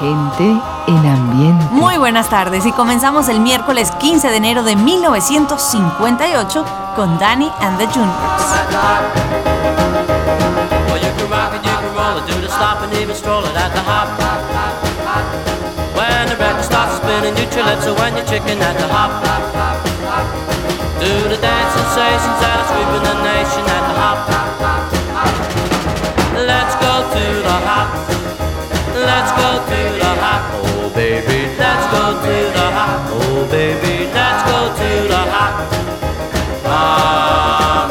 Gente en ambiente. Muy buenas tardes y comenzamos el miércoles 15 de enero de 1958 con Danny and the Juniors. When the record starts spinning, you chill when you're chicken at the hop. Do the dance sensations that are sweeping the nation at the hop. To the hop. Oh baby, let's go to the hop. Oh baby, let's go to the hop. Come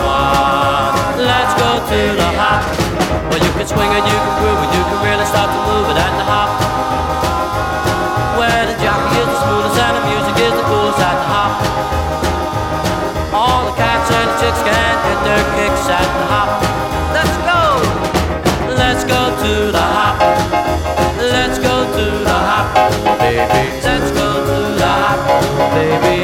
let's go to the hop. Well, you can swing it, you can groove it, you can really start to move it at the hop. Where the jockey is the smoothest and the music is the coolest at the hop. All the cats and the chicks can get their kicks at the hop. Let's go! Let's go to the hop. Baby. Let's go to hop, baby.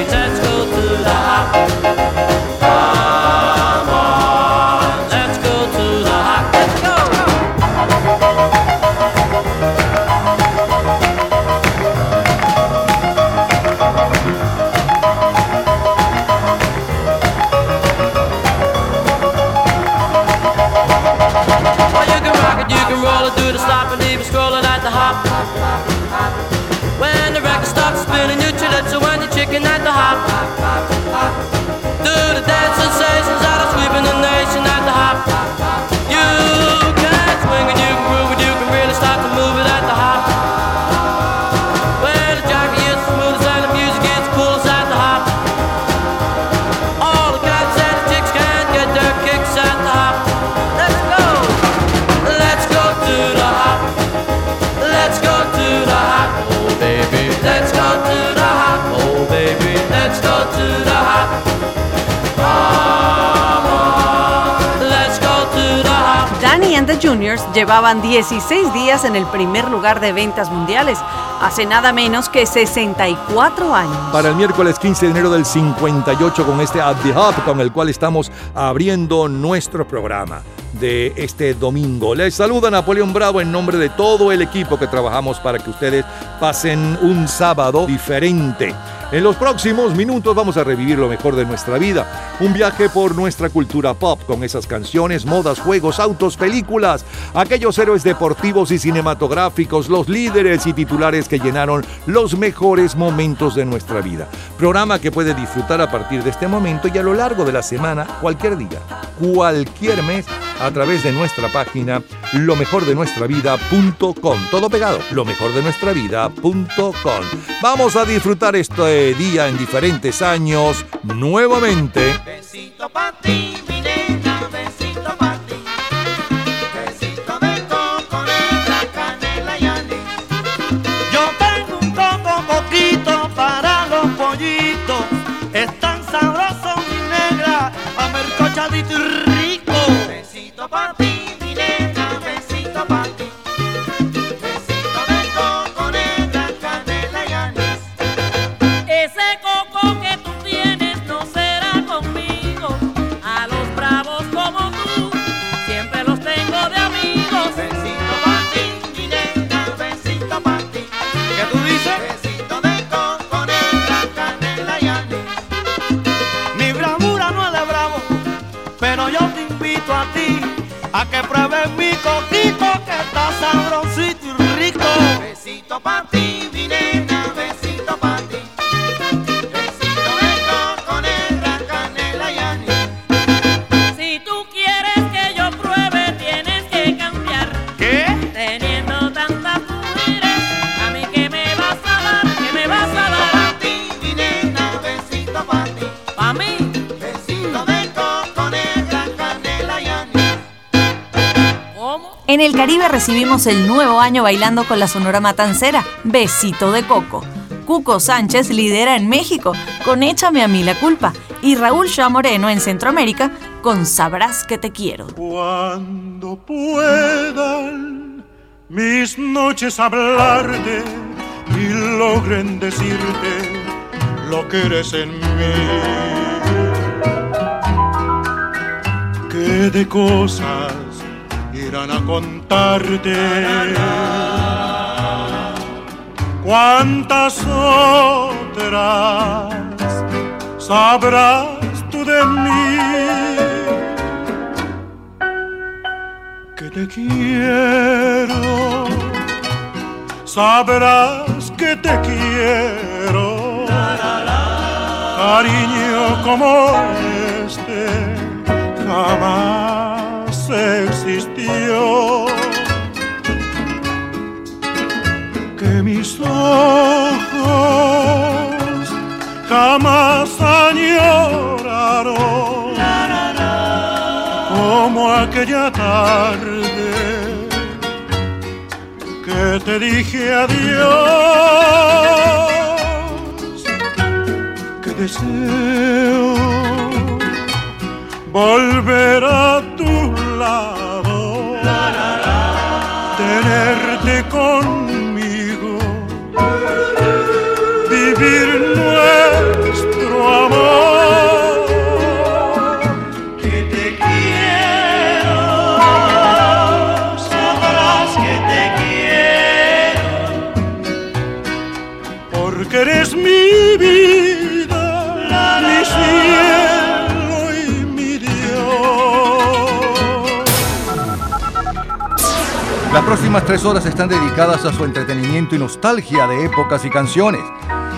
Juniors llevaban 16 días en el primer lugar de ventas mundiales, hace nada menos que 64 años. Para el miércoles 15 de enero del 58 con este At the Hop con el cual estamos abriendo nuestro programa de este domingo. Les saluda Napoleón Bravo en nombre de todo el equipo que trabajamos para que ustedes pasen un sábado diferente. En los próximos minutos vamos a revivir lo mejor de nuestra vida. Un viaje por nuestra cultura pop con esas canciones, modas, juegos, autos, películas, aquellos héroes deportivos y cinematográficos, los líderes y titulares que llenaron los mejores momentos de nuestra vida. Programa que puede disfrutar a partir de este momento y a lo largo de la semana, cualquier día, cualquier mes a través de nuestra página lo mejor de nuestra vida.com. Todo pegado, lo mejor de nuestra vida.com. Vamos a disfrutar día en diferentes años nuevamente. Besito ti, Caribe recibimos el nuevo año bailando con la Sonora Matancera, Besito de Coco. Cuco Sánchez lidera en México con Échame a mí la culpa y Raúl Shah Moreno en Centroamérica con Sabrás que te quiero. Cuando puedan mis noches hablarte y logren decirte lo que eres en mí. Que de cosas irán a contarte cuántas otras sabrás tú de mí. Que te quiero, sabrás que te quiero. Cariño como este jamás ojos jamás añoraron como aquella tarde que te dije adiós, que deseo volver a tu lado, tenerte conmigo, vivir nuestro amor. Que te quiero, sabrás que te quiero, porque eres mi vida, mi cielo y mi Dios. Las próximas tres horas están dedicadas a su entretenimiento y nostalgia de épocas y canciones.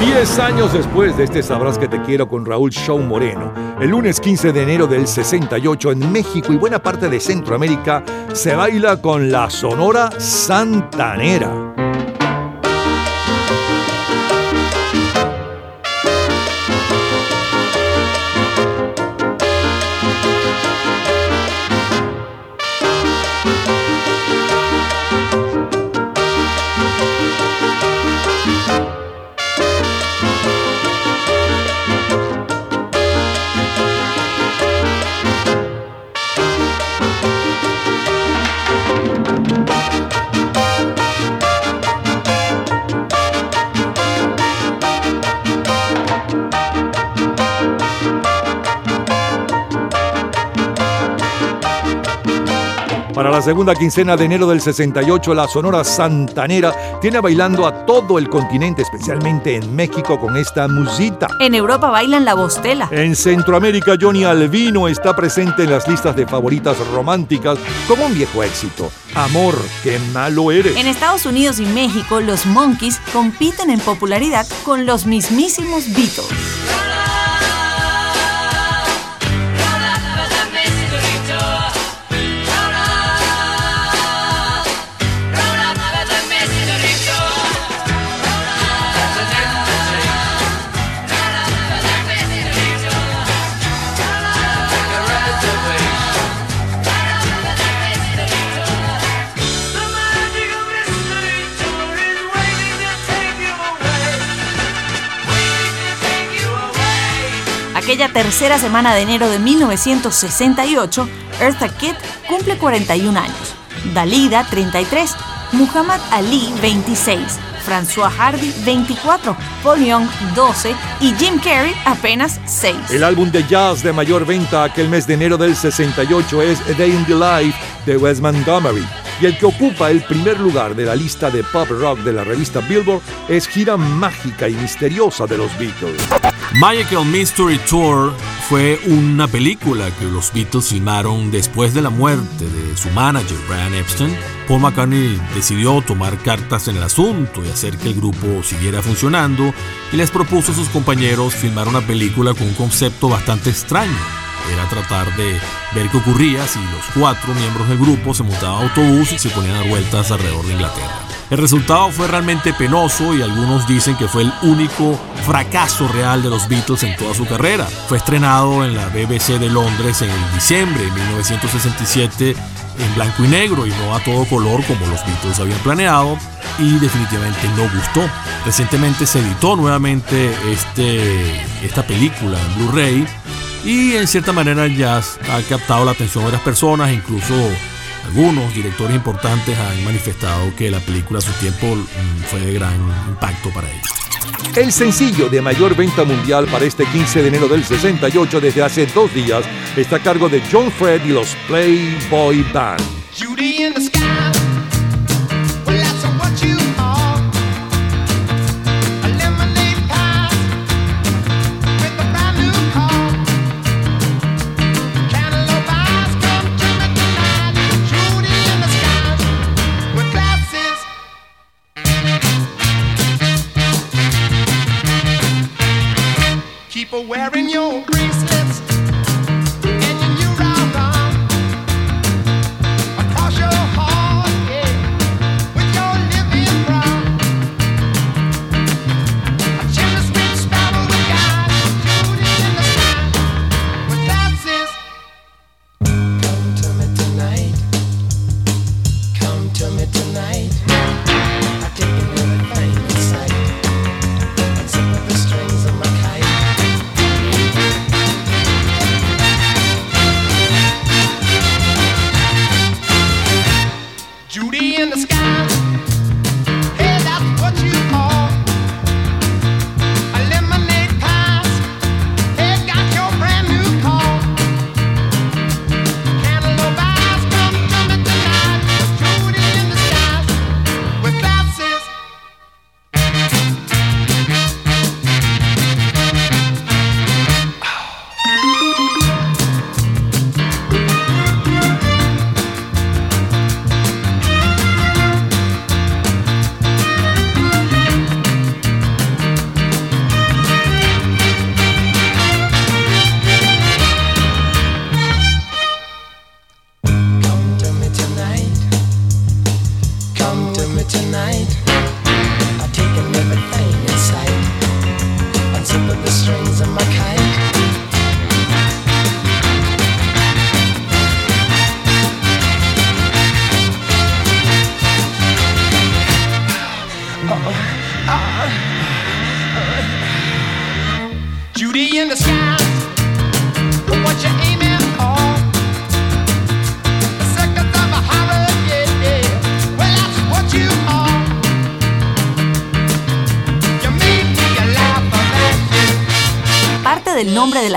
Diez años después de este Sabrás que te quiero con Raúl Shaw Moreno, el lunes 15 de enero del 68 en México y buena parte de Centroamérica se baila con la Sonora Santanera. Segunda quincena de enero del 68, la Sonora Santanera tiene bailando a todo el continente, especialmente en México, con esta musita. En Europa bailan la bostela. En Centroamérica, Johnny Albino está presente en las listas de favoritas románticas como un viejo éxito. Amor, qué malo eres. En Estados Unidos y México, los Monkeys compiten en popularidad con los mismísimos Beatles. Tercera semana de enero de 1968, Eartha Kitt cumple 41 años, Dalida 33, Muhammad Ali 26, François Hardy 24, Paul Young 12 y Jim Carrey apenas 6. El álbum de jazz de mayor venta aquel mes de enero del 68 es A Day in the Life de Wes Montgomery. Y el que ocupa el primer lugar de la lista de pop rock de la revista Billboard es Gira Mágica y Misteriosa de los Beatles. Magical Mystery Tour fue una película que los Beatles filmaron después de la muerte de su manager Brian Epstein. Paul McCartney decidió tomar cartas en el asunto y hacer que el grupo siguiera funcionando y les propuso a sus compañeros filmar una película con un concepto bastante extraño. Era tratar de ver qué ocurría si los cuatro miembros del grupo se montaban a autobús y se ponían a dar vueltas alrededor de Inglaterra. El resultado fue realmente penoso y algunos dicen que fue el único fracaso real de los Beatles en toda su carrera. Fue estrenado en la BBC de Londres en diciembre de 1967 en blanco y negro y no a todo color como los Beatles habían planeado y definitivamente no gustó. Recientemente se editó nuevamente este, esta película en Blu-ray y en cierta manera ya ha captado la atención de las personas, incluso algunos directores importantes han manifestado que la película a su tiempo mm, fue de gran impacto para ellos. El sencillo de mayor venta mundial para este 15 de enero del 68 desde hace dos días está a cargo de John Fred y los Playboy Band.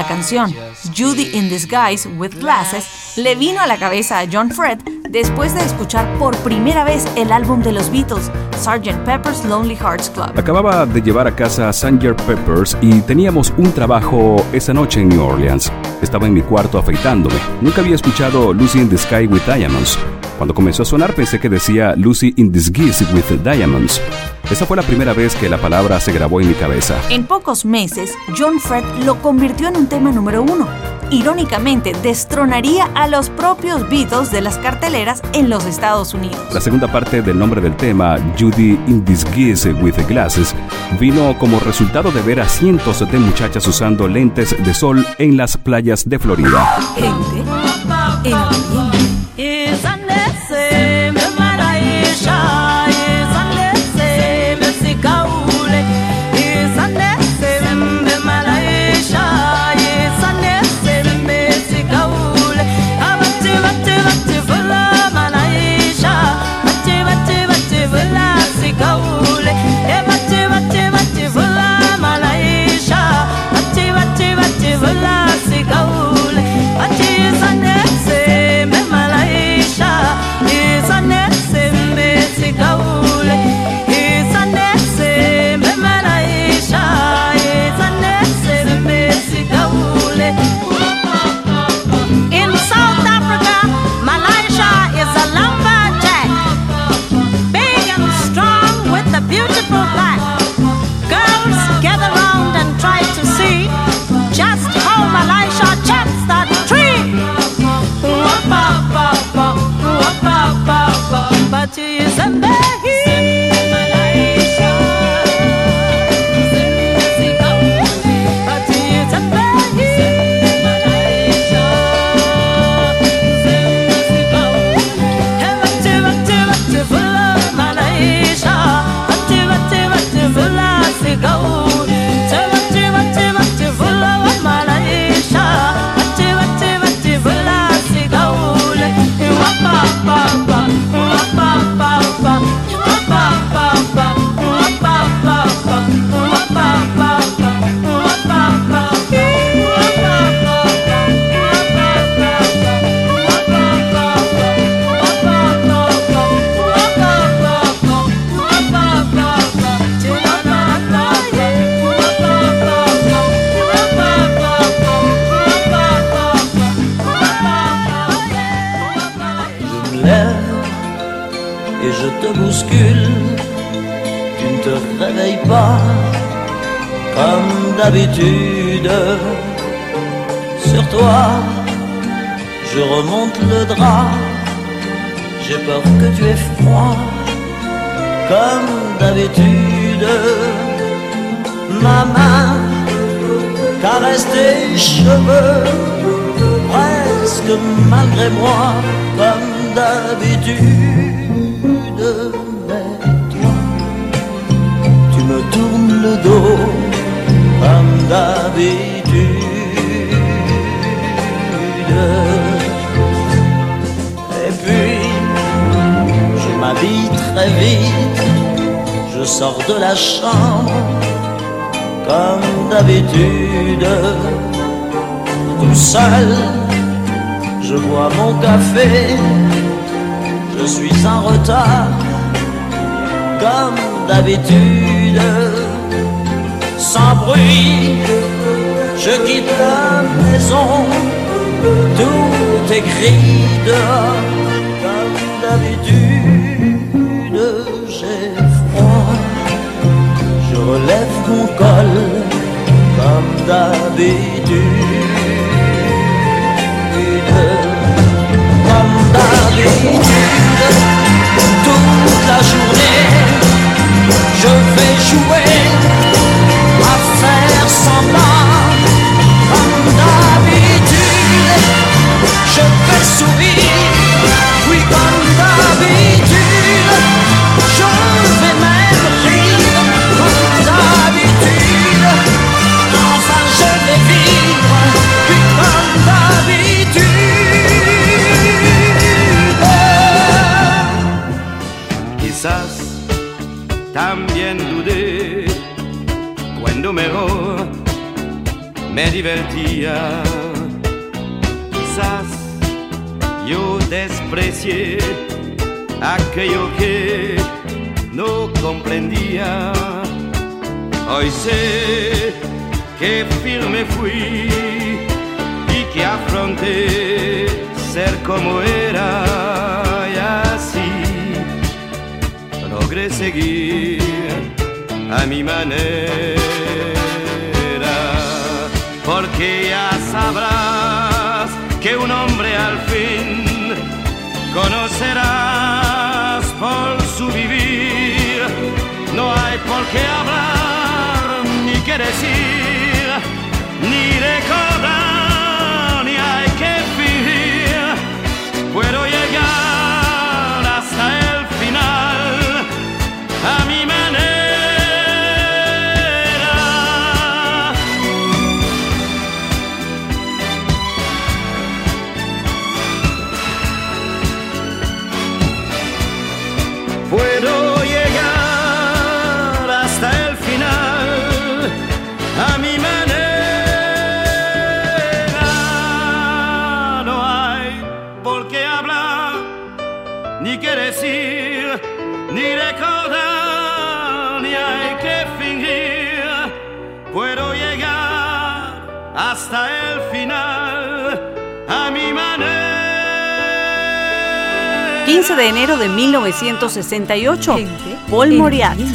La canción, Judy in Disguise with Glasses, le vino a la cabeza a John Fred después de escuchar por primera vez el álbum de los Beatles, Sgt. Pepper's Lonely Hearts Club. Acababa de llevar a casa a Sgt. Peppers y teníamos un trabajo esa noche en New Orleans. Estaba en mi cuarto afeitándome. Nunca había escuchado Lucy in the Sky with Diamonds. Cuando comenzó a sonar pensé que decía Lucy in Disguise with Diamonds. Esa fue la primera vez que la palabra se grabó en mi cabeza. En pocos meses, John Fred lo convirtió en un tema número uno. Irónicamente, destronaría a los propios Beatles de las carteleras en los Estados Unidos. La segunda parte del nombre del tema, Judy in Disguise with Glasses, vino como resultado de ver a cientos de muchachas usando lentes de sol en las playas de Florida. Gente en comme d'habitude. Sur toi, je remonte le drap, j'ai peur que tu aies froid comme d'habitude. Ma main caresse tes cheveux, presque malgré moi, comme d'habitude. Mais toi, tu me tournes le dos, d'habitude. Et puis, je m'habille très vite, je sors de la chambre comme d'habitude, tout seul, je bois mon café, je suis en retard, comme d'habitude, sans bruit, je quitte la maison, tout est gris dehors, comme d'habitude, j'ai froid. Je relève mon col comme d'habitude. Comme d'habitude, toute la journée, je vais jouer je vais sourire, oui divertía. Quizás yo desprecié aquello que no comprendía. Hoy sé que firme fui y que afronté ser como era y así logré seguir a mi manera, porque ya sabrás que un hombre al fin conocerás por su vivir. No hay por qué hablar, ni qué decir, ni recordar, 15 de enero de 1968, Paul Moriarty.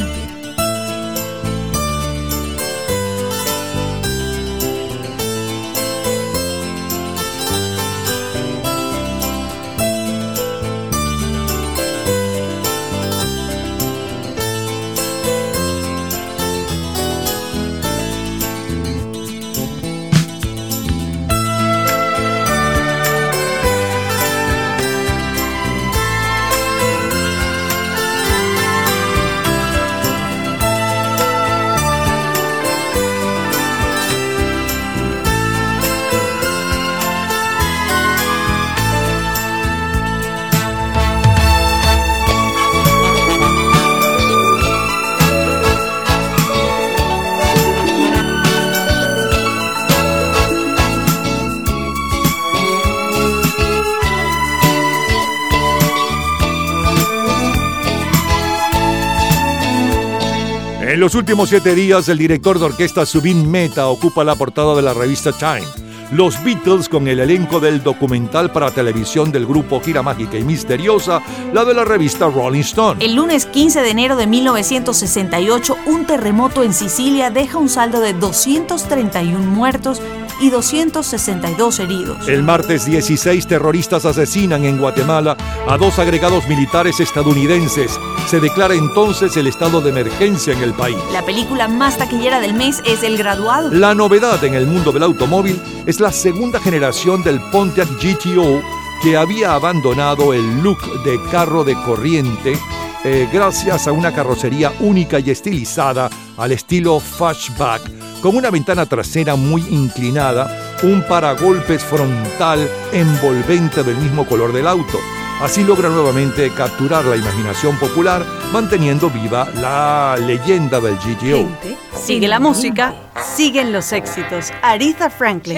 Últimos siete días, el director de orquesta Subin Meta ocupa la portada de la revista Time. los Beatles con el elenco del documental para televisión del grupo Gira Mágica y Misteriosa, la de la revista Rolling Stone. El lunes 15 de enero de 1968, un terremoto en Sicilia deja un saldo de 231 muertos y 262 heridos. El martes 16 terroristas asesinan en Guatemala a dos agregados militares estadounidenses. Se declara entonces el estado de emergencia en el país. La película más taquillera del mes es El Graduado. La novedad en el mundo del automóvil es la segunda generación del Pontiac GTO que había abandonado el look de carro de corriente eh, gracias a una carrocería única y estilizada al estilo fashback, con una ventana trasera muy inclinada, un paragolpes frontal envolvente del mismo color del auto. Así logra nuevamente capturar la imaginación popular, manteniendo viva la leyenda del GTO. Sigue la música, siguen los éxitos. Aretha Franklin.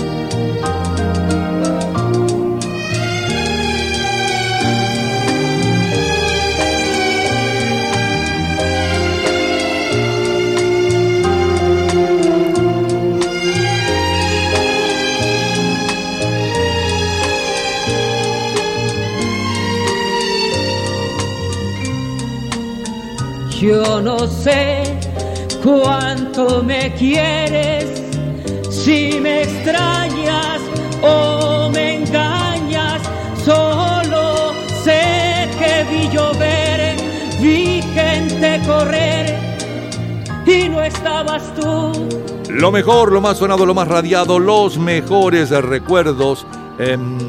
Yo no sé cuánto me quieres, si me extrañas o me engañas, solo sé que vi llover, vi gente correr y no estabas tú. Lo mejor, lo más sonado, lo más radiado, los mejores recuerdos em,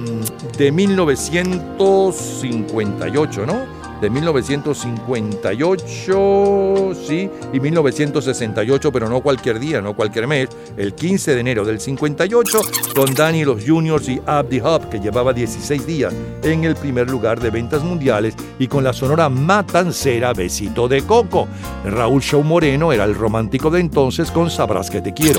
de 1958, ¿no? De 1958, sí, y 1968, pero no cualquier día, no cualquier mes, el 15 de enero del 58, con Danny los Juniors y Abdi Hub, que llevaba 16 días en el primer lugar de ventas mundiales, y con la sonora matancera Besito de Coco. Raúl Show Moreno era el romántico de entonces con Sabrás que te quiero.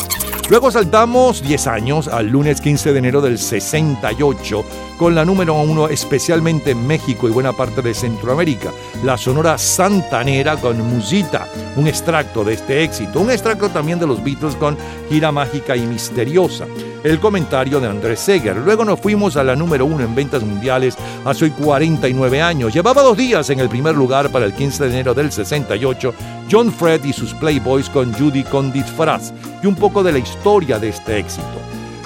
Luego saltamos 10 años al lunes 15 de enero del 68 con la número uno especialmente en México y buena parte de Centroamérica, la sonora santanera con Musita, un extracto de este éxito, un extracto también de los Beatles con Gira Mágica y Misteriosa. El comentario de Andrés Seger. Luego nos fuimos a la número uno en ventas mundiales hace hoy 49 años. Llevaba dos días en el primer lugar para el 15 de enero del 68, John Fred y sus Playboys con Judy Condit Fraz y un poco de la historia de este éxito.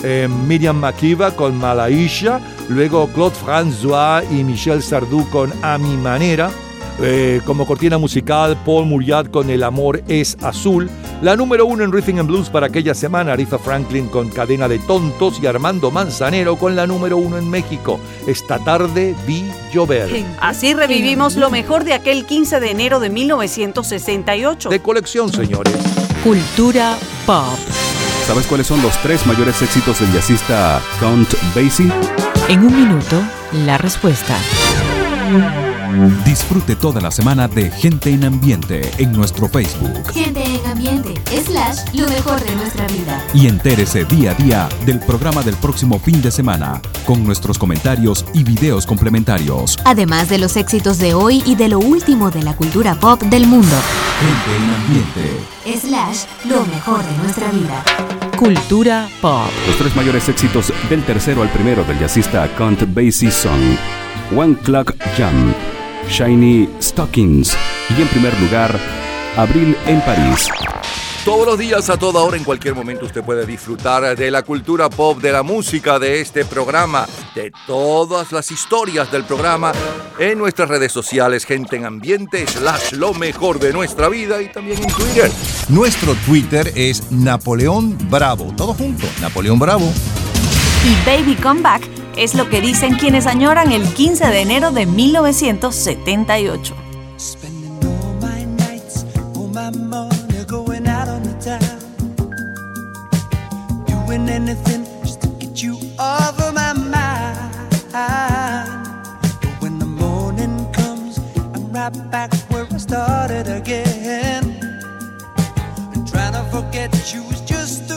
Eh, Miriam Makeba con Malaisha, luego Claude François y Michel Sardou con A mi manera, eh, como cortina musical Paul Muriat con El amor es azul, la número uno en Rhythm and Blues para aquella semana Aretha Franklin con Cadena de Tontos y Armando Manzanero con la número uno en México, Esta tarde vi llover. Así revivimos lo mejor de aquel 15 de enero de 1968. De colección, señores. Cultura pop. ¿Sabes cuáles son los tres mayores éxitos del jazzista Count Basie? En un minuto, la respuesta. Disfrute toda la semana de Gente en Ambiente en nuestro Facebook. Gente en ambiente, slash, lo mejor de nuestra vida. Y entérese día a día del programa del próximo fin de semana, con nuestros comentarios y videos complementarios. Además de los éxitos de hoy y de lo último de la cultura pop del mundo. Gente en Ambiente. Slash, lo mejor de nuestra vida. Cultura pop. Los tres mayores éxitos del tercero al primero del jazzista Count Basie son One Clock Jam, Shiny Stockings y en primer lugar, Abril en París. Todos los días, a toda hora, en cualquier momento, usted puede disfrutar de la cultura pop, de la música, de este programa, de todas las historias del programa en nuestras redes sociales, gente en ambiente, slash lo mejor de nuestra vida y también en Twitter. Nuestro Twitter es Napoleón Bravo. Todo junto, Napoleón Bravo. Y Baby Come Back es lo que dicen quienes añoran el 15 de enero de 1978. all my money going out on the town. Doing anything just to get you off of my mind. But when the morning comes, I'm right back where I started again. And trying to forget you is just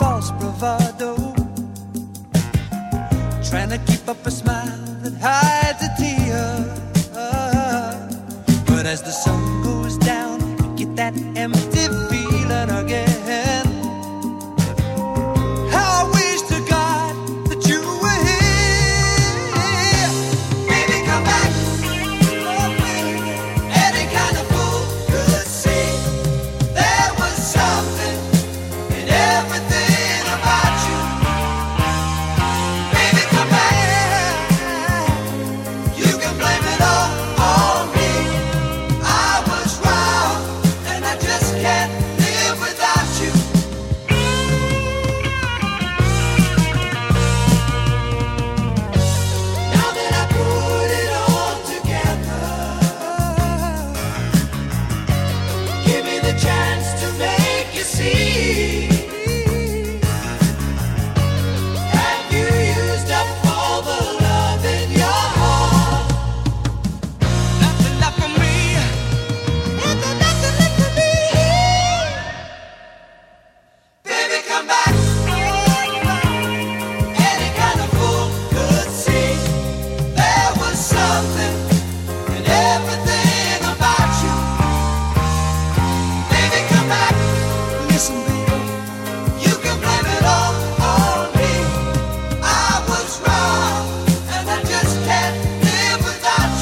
false bravado. Trying to keep up a smile that hides a tear. But as the sun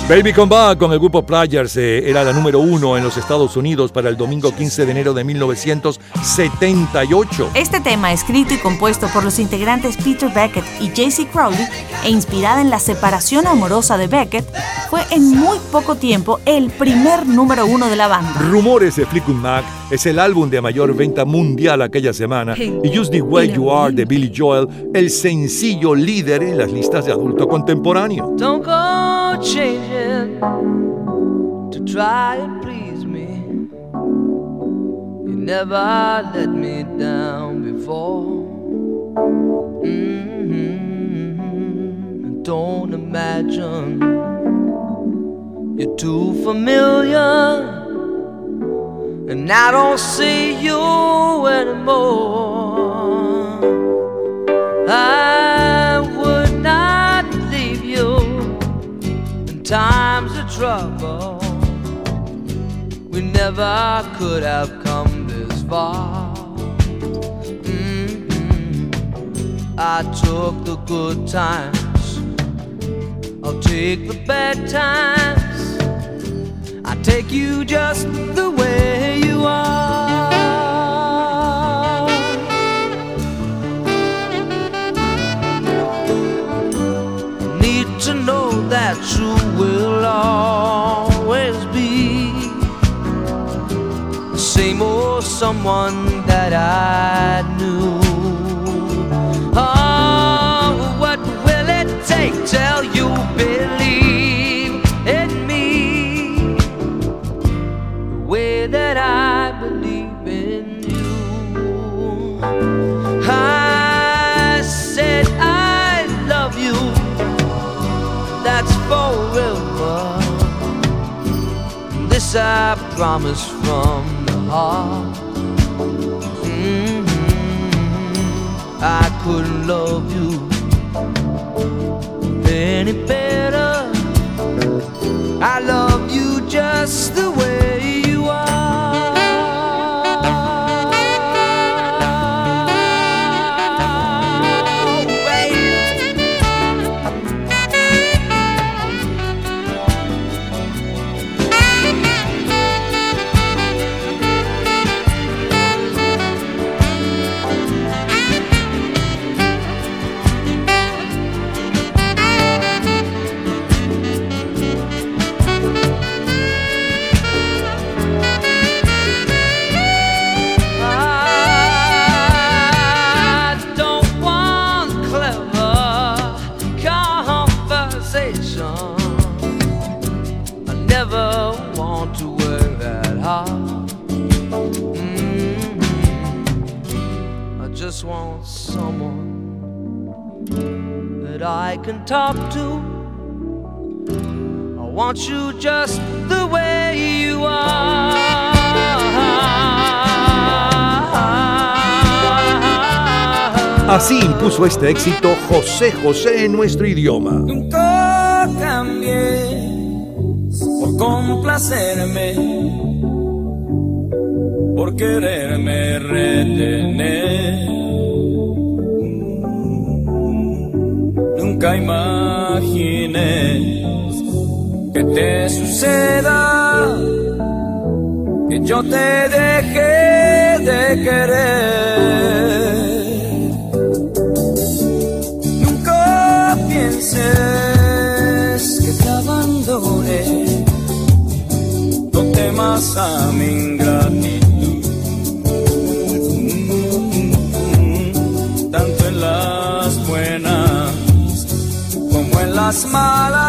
Baby Come Back con el grupo Players eh, era la número uno en los Estados Unidos para el domingo 15 de enero de 1978. Este tema, escrito y compuesto por los integrantes Peter Beckett y J.C. Crowley, e inspirada en la separación amorosa de Beckett, fue en muy poco tiempo el primer número uno de la banda. Rumores de Fleetwood Mac es el álbum de mayor venta mundial aquella semana y Just the Way You Are de Billy Joel, el sencillo líder en las listas de adulto contemporáneo. Don't go changing to try and please me. You never let me down before. Mm-hmm. Don't imagine you're too familiar. And I don't see you anymore. I would not leave you in times of trouble. We never could have come this far. Mhm. I took the good times, I'll take the bad times. I take you just the way you are. Need to know that you will always be the same old someone that I knew. Oh, what will it take till you believe that I believe in you. I said I love you. That's forever. This I promise from the heart. Mhm. I couldn't love you any better. I love you just Así impuso este éxito José José en nuestro idioma. Nunca cambié por complacerme, por quererme retener. Nunca imaginé que te suceda, que yo te dejé de querer. Temas a mi ingratitud. Tanto en las buenas como en las malas.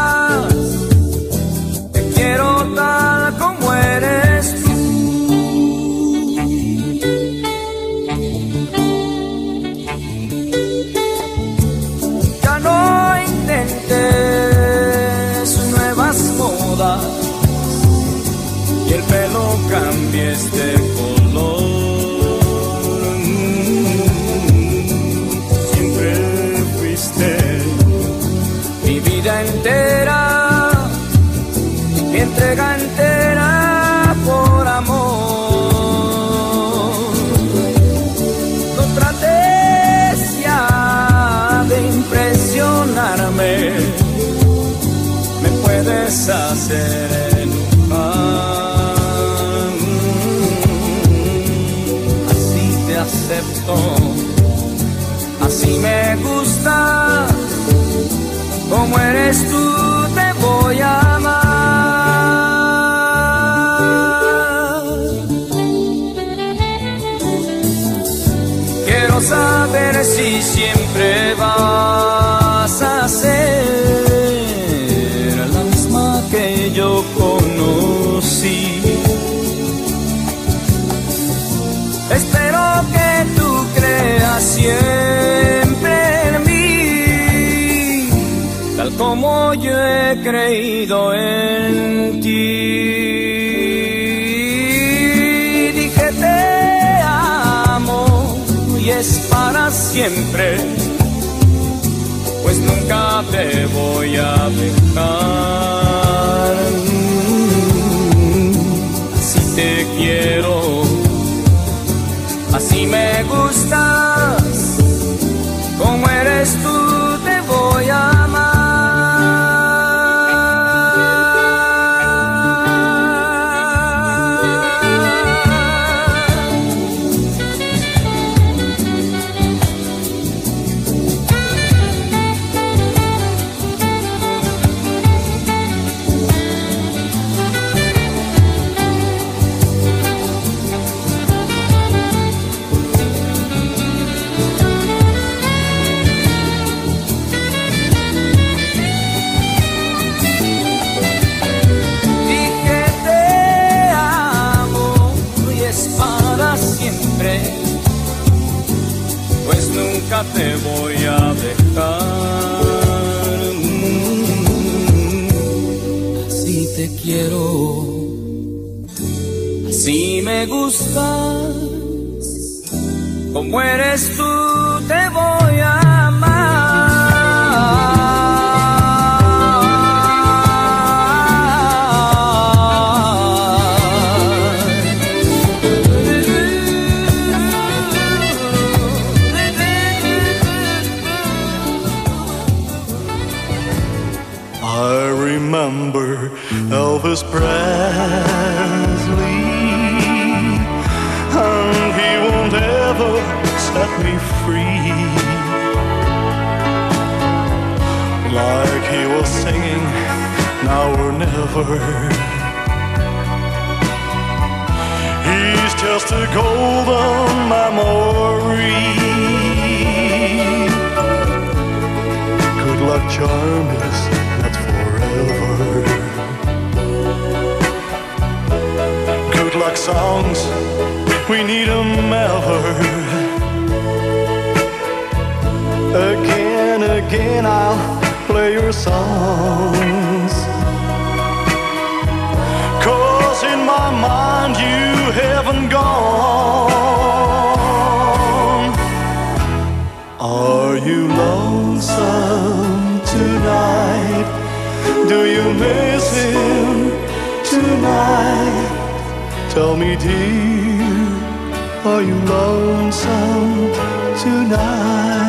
Creído en ti. Dije te amo y es para siempre, pues nunca te voy a dejar. Or. He's just a golden memory. Good luck charm is not forever. Good luck songs, we need 'em ever. Again, again, I'll play your songs. Haven't gone. Are you lonesome tonight? Do you miss him tonight? Tell me, dear, are you lonesome tonight?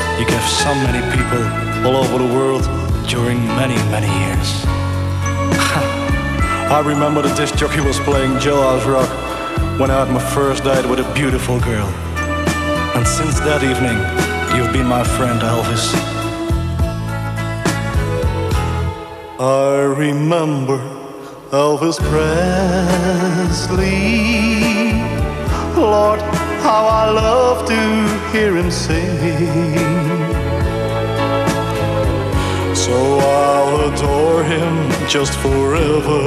you gave so many people all over the world during many, many years. I remember the disc jockey was playing Jailhouse Rock when I had my first date with a beautiful girl. And since that evening, you've been my friend, Elvis. I remember Elvis Presley. Lord, how I love to hear him sing. So I'll adore him just forever.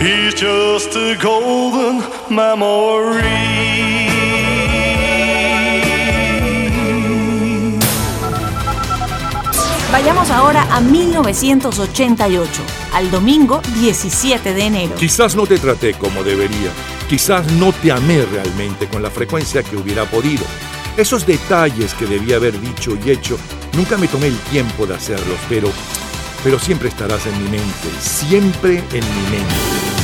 He's just a golden memory. Vayamos ahora a 1988, al domingo 17 de enero. Quizás no te traté como debería, quizás no te amé realmente con la frecuencia que hubiera podido. Esos detalles que debía haber dicho y hecho, nunca me tomé el tiempo de hacerlos, pero, pero siempre estarás en mi mente, siempre en mi mente.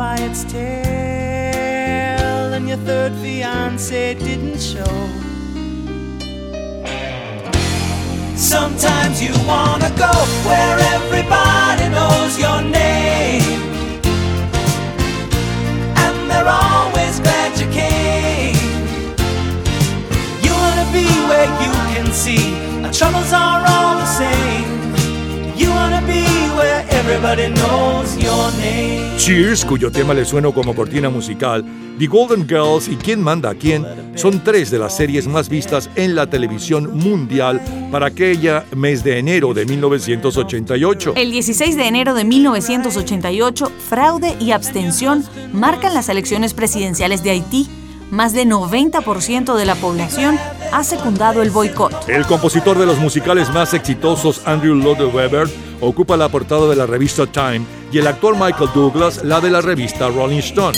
By its tail, and your third fiance didn't show. Sometimes you wanna go where everybody knows your name, they're always glad you came. You wanna be where you can see our troubles are all the same. You wanna be everybody knows your name. Cheers, cuyo tema le suena como cortina musical, The Golden Girls y Quién manda a quién son tres de las series más vistas en la televisión mundial para aquella mes de enero de 1988. El 16 de enero de 1988, fraude y abstención marcan las elecciones presidenciales de Haití. Más de 90% de la población ha secundado el boicot. El compositor de los musicales más exitosos, Andrew Lloyd Webber, ocupa la portada de la revista Time y el actor Michael Douglas la de la revista Rolling Stone.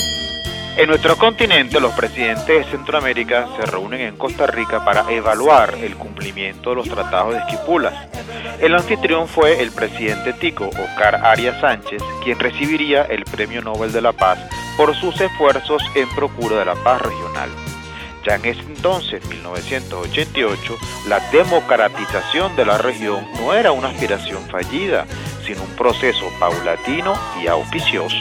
En nuestro continente, los presidentes de Centroamérica se reúnen en Costa Rica para evaluar el cumplimiento de los tratados de Esquipulas. El anfitrión fue el presidente tico, Oscar Arias Sánchez, quien recibiría el Premio Nobel de la Paz por sus esfuerzos en procura de la paz regional. Ya en ese entonces, 1988, la democratización de la región no era una aspiración fallida, sino un proceso paulatino y auspicioso.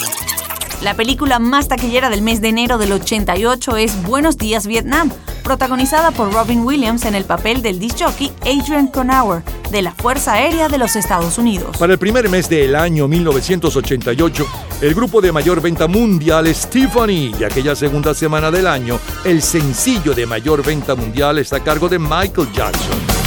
La película más taquillera del mes de enero del 88 es Buenos Días Vietnam, protagonizada por Robin Williams en el papel del disc jockey Adrian Conower de la Fuerza Aérea de los Estados Unidos. Para el primer mes del año 1988, el grupo de mayor venta mundial es Tiffany y aquella segunda semana del año, el sencillo de mayor venta mundial está a cargo de Michael Jackson.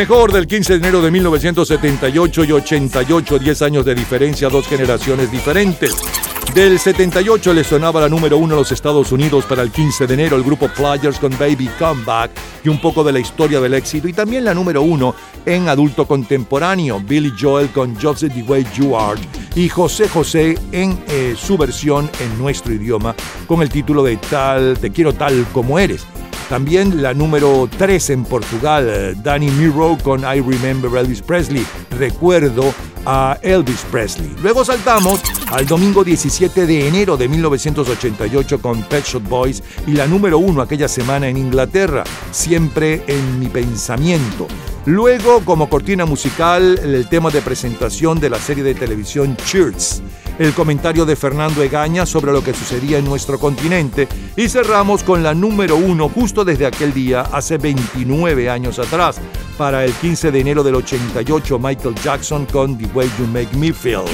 Mejor del 15 de enero de 1978 y 88, 10 años de diferencia, dos generaciones diferentes. Del 78 le sonaba la número uno en los Estados Unidos para el 15 de enero el grupo Players con Baby Comeback y un poco de la historia del éxito y también la número uno en adulto contemporáneo Billy Joel con Just the Way You y José José en eh, su versión en nuestro idioma con el título de Tal, Te quiero tal como eres. También la número 3 en Portugal, Danny Miro con I Remember Elvis Presley, Recuerdo a Elvis Presley. Luego saltamos al domingo 17 de enero de 1988 con Pet Shop Boys y la número 1 aquella semana en Inglaterra, Siempre en mi pensamiento. Luego, como cortina musical, el tema de presentación de la serie de televisión Cheers el comentario de Fernando Egaña sobre lo que sucedía en nuestro continente y cerramos con la número uno justo desde aquel día, hace 29 años atrás, para el 15 de enero del 88, Michael Jackson con The Way You Make Me Feel.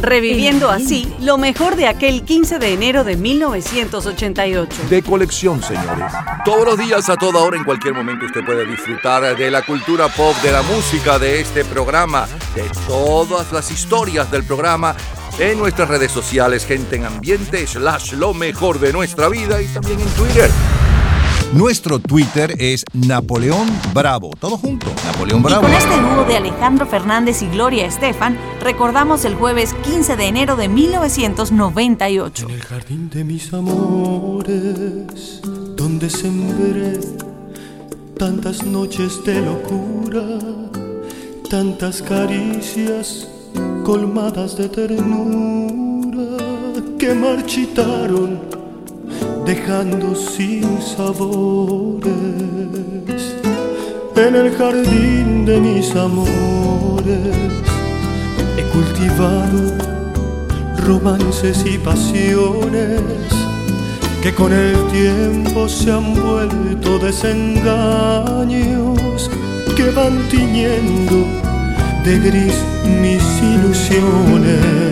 Reviviendo así lo mejor de aquel 15 de enero de 1988. De colección, señores. Todos los días, a toda hora, en cualquier momento, usted puede disfrutar de la cultura pop, de la música, de este programa, de todas las historias del programa en nuestras redes sociales, gente en ambiente, slash lo mejor de nuestra vida y también en Twitter. Nuestro Twitter es Napoleón Bravo. Todo junto, Napoleón Y Bravo. con este dúo de Alejandro Fernández y Gloria Estefan, recordamos el jueves 15 de enero de 1998. jardín de mis amores, donde sembré tantas noches de locura, tantas caricias colmadas de ternura que marchitaron, dejando sin sabores. En el jardín de mis amores he cultivado romances y pasiones que con el tiempo se han vuelto desengaños que van tiñendo de gris mis ilusiones.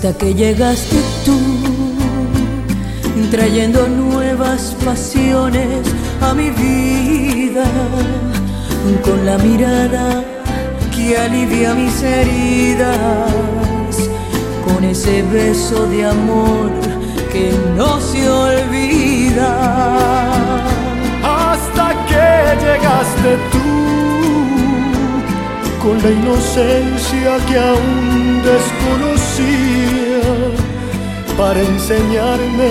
hasta que llegaste tú, trayendo nuevas pasiones a mi vida, con la mirada que alivia mis heridas, con ese beso de amor que no se olvida. Hasta que llegaste tú, con la inocencia que aún desconocía, para enseñarme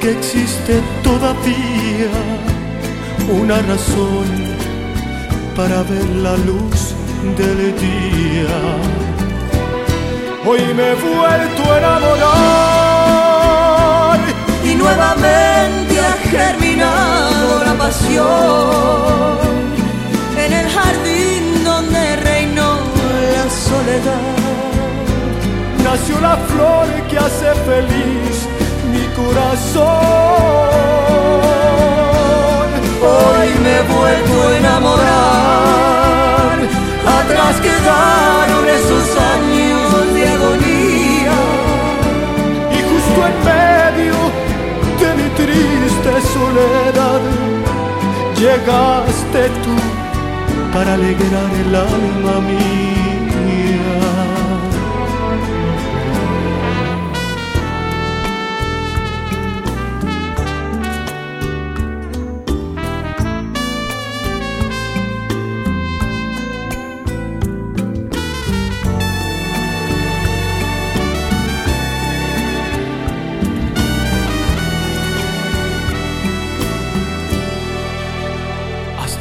que existe todavía una razón para ver la luz del día. Hoy me he vuelto a enamorar y nuevamente ha germinado la pasión nació la flor que hace feliz mi corazón. Hoy me he vuelto a enamorar, atrás quedaron esos años de agonía. Y justo en medio de mi triste soledad llegaste tú para alegrar el alma mía.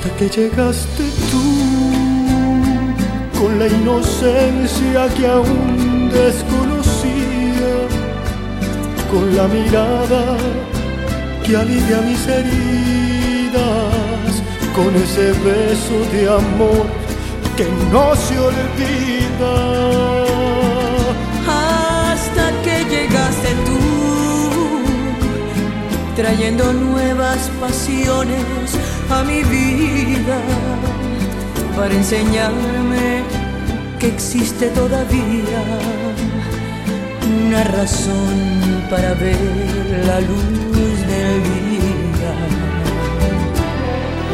Hasta que llegaste tú con la inocencia que aún desconocía, con la mirada que alivia mis heridas, con ese beso de amor que no se olvida. Trayendo nuevas pasiones a mi vida, para enseñarme que existe todavía una razón para ver la luz del día.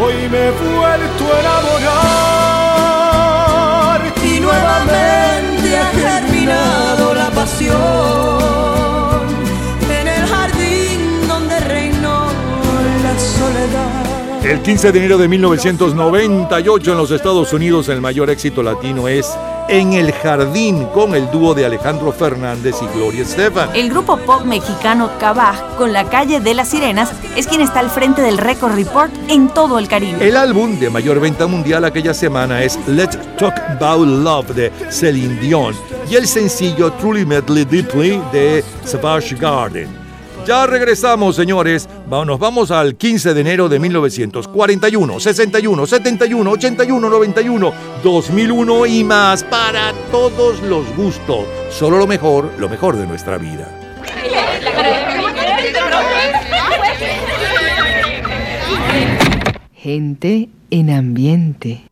Hoy me he vuelto a enamorar y nuevamente ha germinado la pasión el jardín donde reinó la soledad. El 15 de enero de 1998 en los Estados Unidos el mayor éxito latino es En el Jardín con el dúo de Alejandro Fernández y Gloria Estefan. El grupo pop mexicano Cabaj con la calle de las Sirenas es quien está al frente del Record Report en todo el Caribe. El álbum de mayor venta mundial aquella semana es Let's Talk About Love de Celine Dion y el sencillo Truly Medley Deeply de Savage Garden. Ya regresamos, señores. Nos vamos al 15 de enero de 1941, 61, 71, 81, 91, 2001 y más para todos los gustos. Solo lo mejor, lo mejor de nuestra vida. Gente en ambiente.